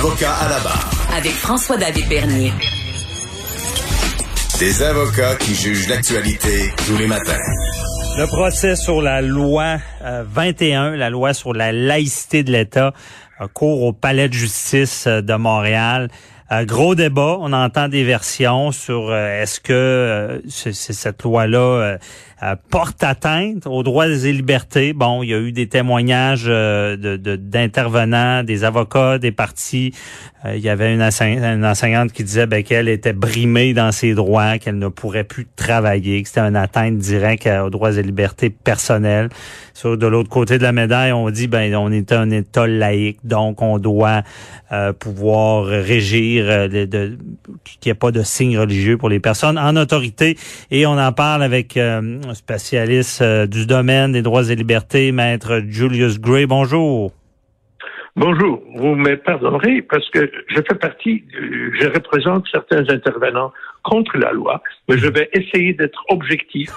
Avocat à la barre. Avec François-David Bernier. Des avocats qui jugent l'actualité tous les matins. Le procès sur la loi 21, la loi sur la laïcité de l'État, court au Palais de justice euh, de Montréal. Euh, gros débat, on entend des versions sur euh, est-ce que cette loi-là porte atteinte aux droits et libertés? Bon, il y a eu des témoignages d'intervenants, de, des avocats, des partis. il y avait une, enseignante qui disait ben, qu'elle était brimée dans ses droits, qu'elle ne pourrait plus travailler, que c'était une atteinte directe aux droits et libertés personnelles. Sur de l'autre côté de la médaille, on dit ben on est un État laïque, donc on doit euh, pouvoir régir, euh, qu'il n'y ait pas de signes religieux pour les personnes en autorité. Et on en parle avec euh, un spécialiste du domaine des droits et libertés, maître Julius Gray. Bonjour. Bonjour, vous me pardonnerez parce que je fais partie, je représente certains intervenants contre la loi, mais je vais essayer d'être objectif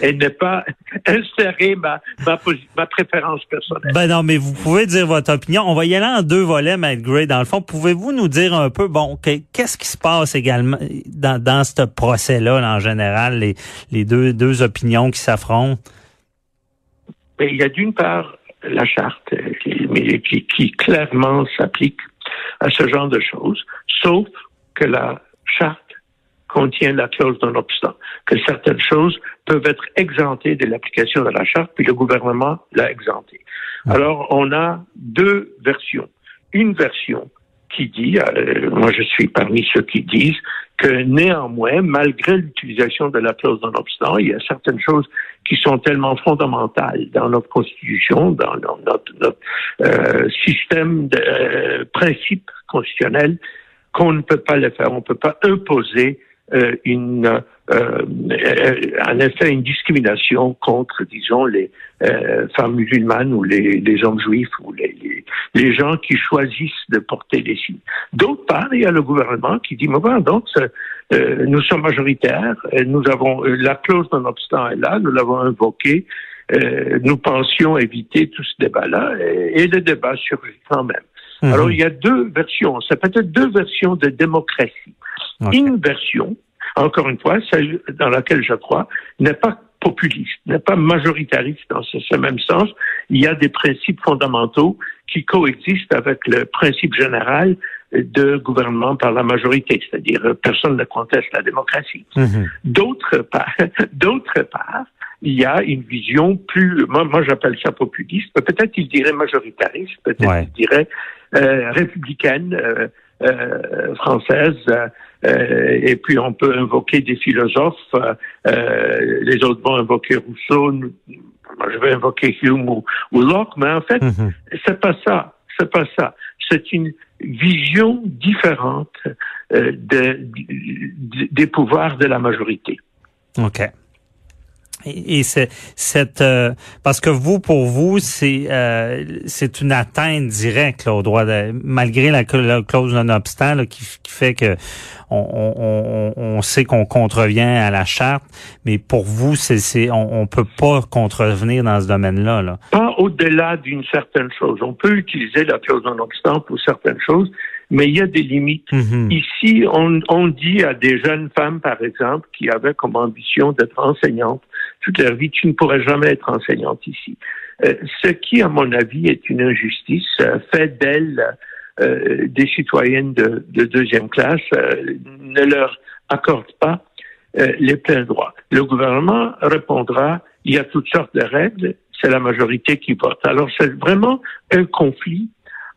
et, ne pas insérer ma, ma, préférence personnelle. Ben non, mais vous pouvez dire votre opinion. On va y aller en deux volets, Matt Gray. Dans le fond, pouvez-vous nous dire un peu, bon, qu'est-ce qui se passe également dans, dans ce procès-là, en général, les, les deux, deux opinions qui s'affrontent? Ben, il y a d'une part la charte euh, qui, qui, clairement s'applique à ce genre de choses, sauf que la charte contient la clause d'un obstant, que certaines choses peuvent être exemptées de l'application de la charte, puis le gouvernement l'a exempté. Ah. Alors, on a deux versions. Une version qui dit, euh, moi je suis parmi ceux qui disent que néanmoins, malgré l'utilisation de la clause non obstant, il y a certaines choses qui sont tellement fondamentales dans notre constitution, dans notre, notre euh, système de euh, principes constitutionnels, qu'on ne peut pas le faire. On ne peut pas imposer euh, une, euh, euh, en effet, une discrimination contre, disons, les femmes musulmanes ou les, les hommes juifs ou les, les, les, gens qui choisissent de porter des signes. D'autre part, il y a le gouvernement qui dit, mais voilà, donc, nous sommes majoritaires, nous avons la clause non obstant est là, nous l'avons invoquée, nous pensions éviter tout ce débat-là, et, et, le débat surgit quand même. Mhm. Alors, il y a deux versions, c'est peut-être deux versions de démocratie. Une version, encore une fois, celle dans laquelle je crois, n'est pas populiste, n'est pas majoritariste dans ce, même sens. Il y a des principes fondamentaux qui coexistent avec le principe général de gouvernement par la majorité, c'est-à-dire personne ne conteste la démocratie. Mhm. D'autre part, d'autre part, il y a une vision plus, moi, moi j'appelle ça populiste, peut-être il dirait majoritariste, peut-être il dirait euh, républicaine, euh, euh, française, euh, et puis on peut invoquer des philosophes. Euh, les autres vont invoquer Rousseau. Moi, je vais invoquer Hume ou, Locke, mais en fait, mhm. c'est pas ça. C'est pas ça. C'est une vision différente de, des pouvoirs de la majorité. OK. Et, c'est cette euh, parce que vous pour vous c'est euh, c'est une atteinte directe là, au droit de, malgré la, clause non obstant qui, qui, fait que on, on, on sait qu'on contrevient à la charte, mais pour vous c'est c'est on, on peut pas contrevenir dans ce domaine-là. Là. Pas au-delà d'une certaine chose. On peut utiliser la clause non obstant pour certaines choses, mais il y a des limites. Mm-hmm. Ici, on, on dit à des jeunes femmes, par exemple, qui avaient comme ambition d'être enseignantes, toute leur vie, tu ne pourrais jamais être enseignante ici. Euh, ce qui, à mon avis, est une injustice, euh, fait d'elles euh, des citoyennes de, de deuxième classe, ne leur accorde pas les pleins droits. Le gouvernement répondra, il y a toutes sortes de règles, c'est la majorité qui vote. Alors c'est vraiment un conflit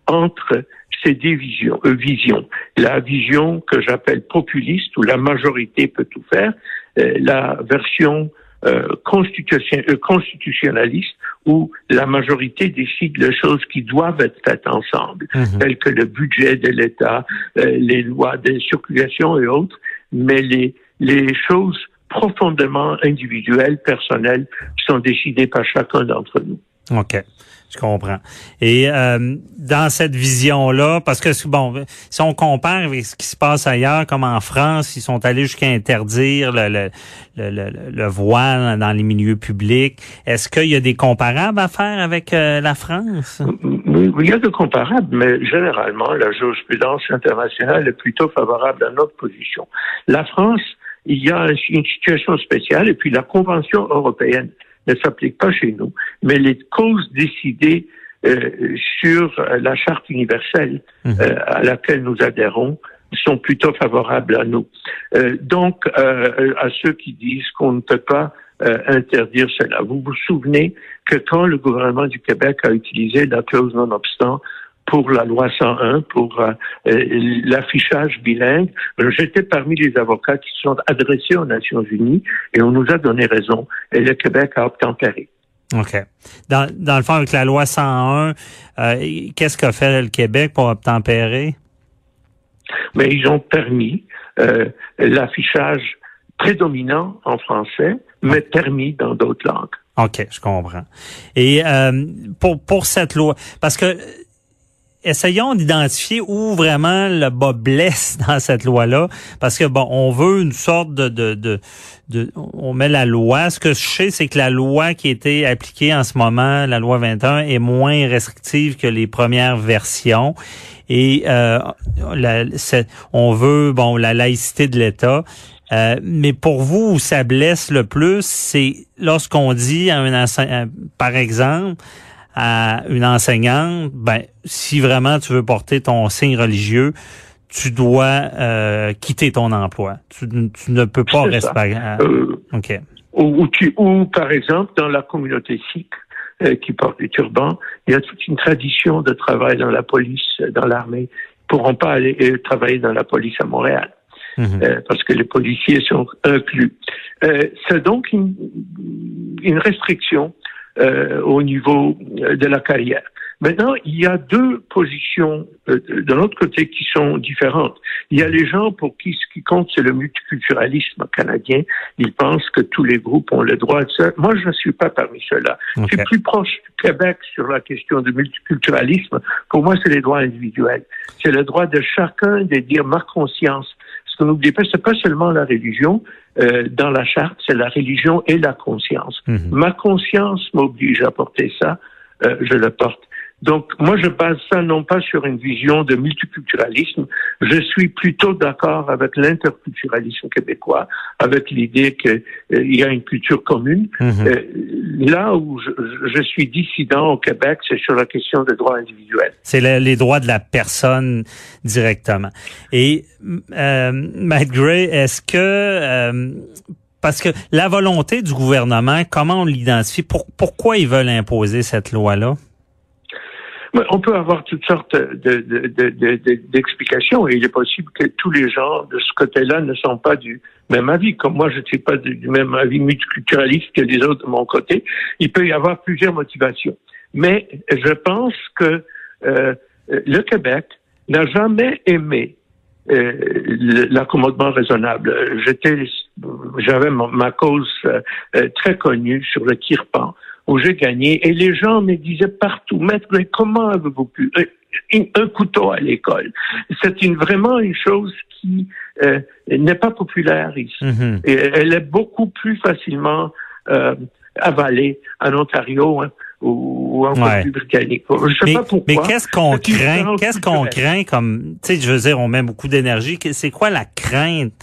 entre ces deux visions, visions. La vision que j'appelle populiste, où la majorité peut tout faire, la version euh, constitution, euh, constitutionnaliste où la majorité décide les choses qui doivent être faites ensemble, Mhm. telles que le budget de l'État, euh, les lois de circulation et autres, mais les, les choses profondément individuelles, personnelles, sont décidées par chacun d'entre nous. OK. Je comprends. Et euh, dans cette vision-là, parce que bon, si on compare avec ce qui se passe ailleurs, comme en France, ils sont allés jusqu'à interdire le, le, le, le, le voile dans les milieux publics. Est-ce qu'il y a des comparables à faire avec euh, la France? Oui, il y a de comparables, mais généralement, la jurisprudence internationale est plutôt favorable à notre position. La France, il y a une situation spéciale, et puis la Convention européenne ne s'applique pas chez nous, mais les causes décidées euh, sur la charte universelle Mhm. euh, à laquelle nous adhérons sont plutôt favorables à nous. Euh, donc, euh, à ceux qui disent qu'on ne peut pas euh, interdire cela, vous vous souvenez que quand le gouvernement du Québec a utilisé la clause non-obstant pour la loi 101, pour euh, euh, l'affichage bilingue, euh, j'étais parmi les avocats qui se sont adressés aux Nations Unies et on nous a donné raison et le Québec a obtempéré. OK. Dans, dans le fond, avec la loi 101, euh, qu'est-ce qu'a fait le Québec pour obtempérer? Mais ils ont permis euh, l'affichage prédominant en français, mais permis dans d'autres langues. OK, je comprends. Et euh, pour, pour cette loi, parce que essayons d'identifier où vraiment le bas blesse dans cette loi-là, parce que bon, on veut une sorte de, de, de, de on met la loi. Ce que je sais, c'est que la loi qui été appliquée en ce moment, la loi 21, est moins restrictive que les premières versions. Et euh, la, on veut bon la laïcité de l'État. Euh, mais pour vous, où ça blesse le plus, c'est lorsqu'on dit à un enseignant, par exemple, à une enseignante, ben, si vraiment tu veux porter ton signe religieux, tu dois euh, quitter ton emploi. Tu, tu ne peux pas rester. à- Euh, OK. ou, ou tu- ou, par exemple, dans la communauté sikh euh, qui porte des turbans, il y a toute une tradition de travail dans la police, dans l'armée. Ils pourront pas aller euh, travailler dans la police à Montréal Mhm. euh, parce que les policiers sont inclus. Euh, C'est donc une, une restriction euh, au niveau euh, de la carrière. Maintenant, il y a deux positions euh, de l'autre côté qui sont différentes. Il y a les gens pour qui ce qui compte, c'est le multiculturalisme canadien. Ils pensent que tous les groupes ont le droit de ça. Moi, je ne suis pas parmi ceux-là. Je suis plus proche du Québec sur la question du multiculturalisme. Pour moi, c'est les droits individuels. C'est le droit de chacun de dire ma conscience. Que n'oubliez pas, c'est pas seulement la religion. Euh, dans la charte, c'est la religion et la conscience. Mhm. Ma conscience m'oblige à porter ça, euh, je le porte. Donc, moi, je base ça non pas sur une vision de multiculturalisme, je suis plutôt d'accord avec l'interculturalisme québécois, avec l'idée qu'il y a une culture commune. Mhm. Euh, là où je, suis dissident au Québec, c'est sur la question des droits individuels. C'est le- les droits de la personne directement. Et euh, Matt Gray, est-ce que euh, parce que la volonté du gouvernement, comment on l'identifie? Pour- Pourquoi ils veulent imposer cette loi-là? On peut avoir toutes sortes de- de- d'explications et il est possible que tous les gens de ce côté-là ne sont pas du même avis. Comme moi, je ne suis pas du, même avis multiculturaliste que les autres de mon côté. Il peut y avoir plusieurs motivations. Mais je pense que euh, le Québec n'a jamais aimé euh, l'accommodement raisonnable. J'étais, j'avais ma, ma cause euh, euh, très connue sur le Kirpan où j'ai gagné et les gens me disaient partout, maître, mais comment avez-vous pu euh, un, couteau à l'école? C'est une, vraiment une chose qui euh, n'est pas populaire ici. Mhm. Et elle est beaucoup plus facilement euh, avalée en Ontario hein, ou, ou en Ouais. Colombie-Britannique. Je sais Mais, pas pourquoi. mais qu'est-ce qu'on craint? Qu'est-ce qu'on craint comme tu sais, je veux dire, on met beaucoup d'énergie. C'est quoi la crainte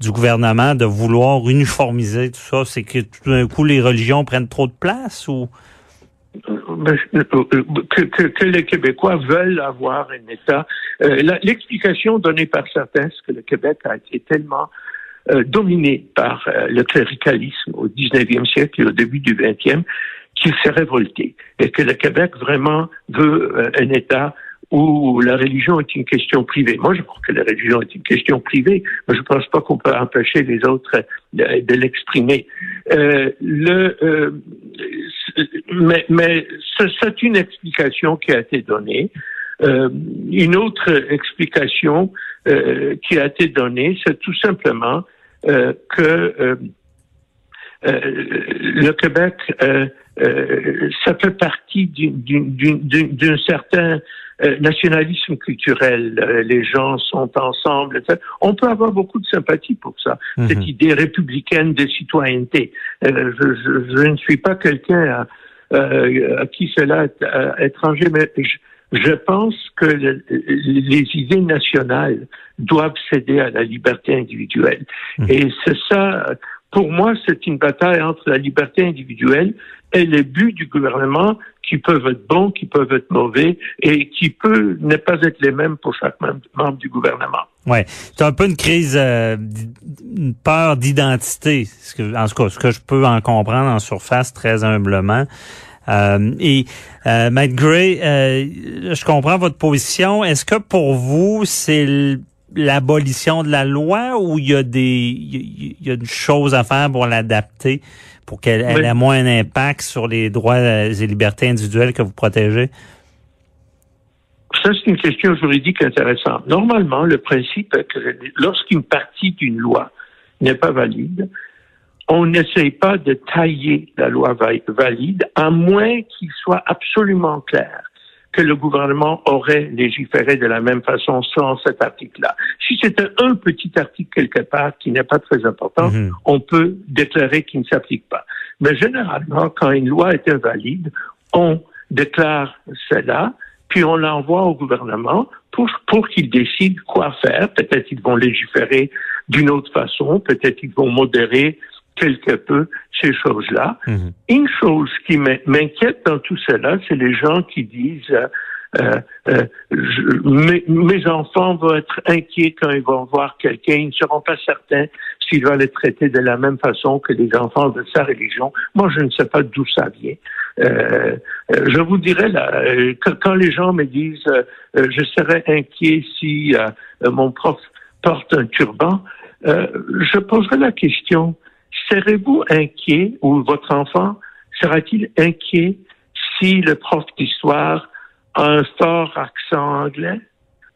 du gouvernement de vouloir uniformiser tout ça? C'est que tout d'un coup les religions prennent trop de place ou? Ben, euh, euh, que, que, que les Québécois veulent avoir un État. Euh, L'explication donnée par certains, c'est que le Québec a été tellement euh, dominé par euh, le cléricalisme au 19e siècle et au début du 20e qu'il s'est révolté. Et que le Québec vraiment veut un État où la religion est une question privée. Moi, je crois que la religion est une question privée, mais je ne pense pas qu'on peut empêcher les autres de, de l'exprimer. Euh, le, euh, mais, mais c'est une explication qui a été donnée. Euh, une autre explication euh, qui a été donnée, c'est tout simplement euh, que euh, euh, le Québec, ça fait partie d'un certain nationalisme culturel. les gens sont ensemble. On peut avoir beaucoup de sympathie pour ça, mhm. cette idée républicaine de citoyenneté. Je, je, je, ne suis pas quelqu'un à, à, qui cela est étranger, mais je, je pense que les idées nationales doivent céder à la liberté individuelle. Mmh. Et c'est ça, pour moi, c'est une bataille entre la liberté individuelle et les buts du gouvernement qui peuvent être bons, qui peuvent être mauvais et qui peuvent ne pas être les mêmes pour chaque membre du gouvernement. Ouais, c'est un peu une crise, euh, une peur d'identité. En tout cas, ce que je peux en comprendre en surface très humblement. Euh, et euh, Matt Gray, euh, je comprends votre position. Est-ce que pour vous, c'est l'abolition de la loi ou il y a des il y a une chose à faire pour l'adapter pour qu'elle ait moins d'impact sur les droits et libertés individuelles que vous protégez? Ça, c'est une question juridique intéressante. Normalement, le principe est que lorsqu'une partie d'une loi n'est pas valide, on n'essaye pas de tailler la loi valide, à moins qu'il soit absolument clair que le gouvernement aurait légiféré de la même façon sans cet article-là. Si c'était un petit article quelque part qui n'est pas très important, mhm. on peut déclarer qu'il ne s'applique pas. Mais généralement, quand une loi est invalide, on déclare cela, puis on l'envoie au gouvernement pour, pour qu'il décide quoi faire. Peut-être qu'ils vont légiférer d'une autre façon, peut-être qu'ils vont modérer quelque peu ces choses-là. Mhm. Une chose qui m'inquiète dans tout cela, c'est les gens qui disent euh, euh, euh mes, enfants vont être inquiets quand ils vont voir quelqu'un, ils ne seront pas certains s'il va les traiter de la même façon que les enfants de sa religion. Moi, je ne sais pas d'où ça vient. Euh, je vous dirais là, quand les gens me disent je serais inquiet si mon prof porte un turban, je poserai la question serez-vous inquiet ou votre enfant sera-t-il inquiet si le prof d'histoire a un fort accent anglais?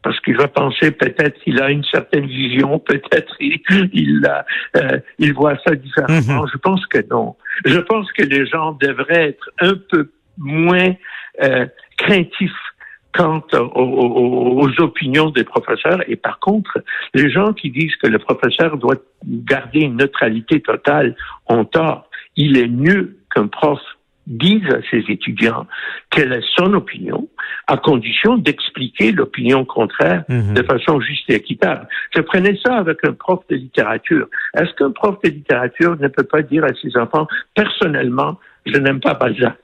Parce qu'il va penser peut-être qu'il a une certaine vision, peut-être il, il, euh, il voit ça différemment. Mhm. Je pense que non. Je pense que les gens devraient être un peu moins euh, craintifs quant aux, opinions des professeurs. Et par contre, les gens qui disent que le professeur doit garder une neutralité totale ont tort. Il est mieux qu'un prof dise à ses étudiants quelle est son opinion, à condition d'expliquer l'opinion contraire mhm. de façon juste et équitable. Je prenais ça avec un prof de littérature. Est-ce qu'un prof de littérature ne peut pas dire à ses enfants, personnellement, je n'aime pas Balzac?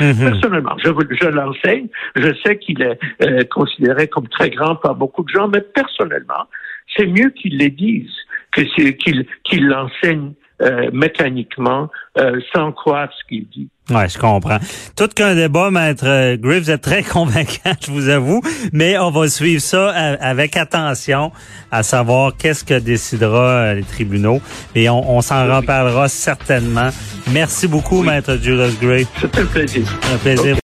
Mhm. Personnellement, je, je l'enseigne. Je sais qu'il est euh, considéré comme très grand par beaucoup de gens, mais personnellement, c'est mieux qu'ils les disent que qu'il l'enseignent euh, mécaniquement euh, sans croire ce qu'il dit. Ouais, je comprends. Tout qu'un débat, maître euh, Griff, vous êtes très convaincant, je vous avoue, mais on va suivre ça avec attention, à savoir qu'est-ce que décidera les tribunaux, et on, s'en reparlera certainement. Merci beaucoup, maître Julius Gray. C'est un plaisir. Un plaisir.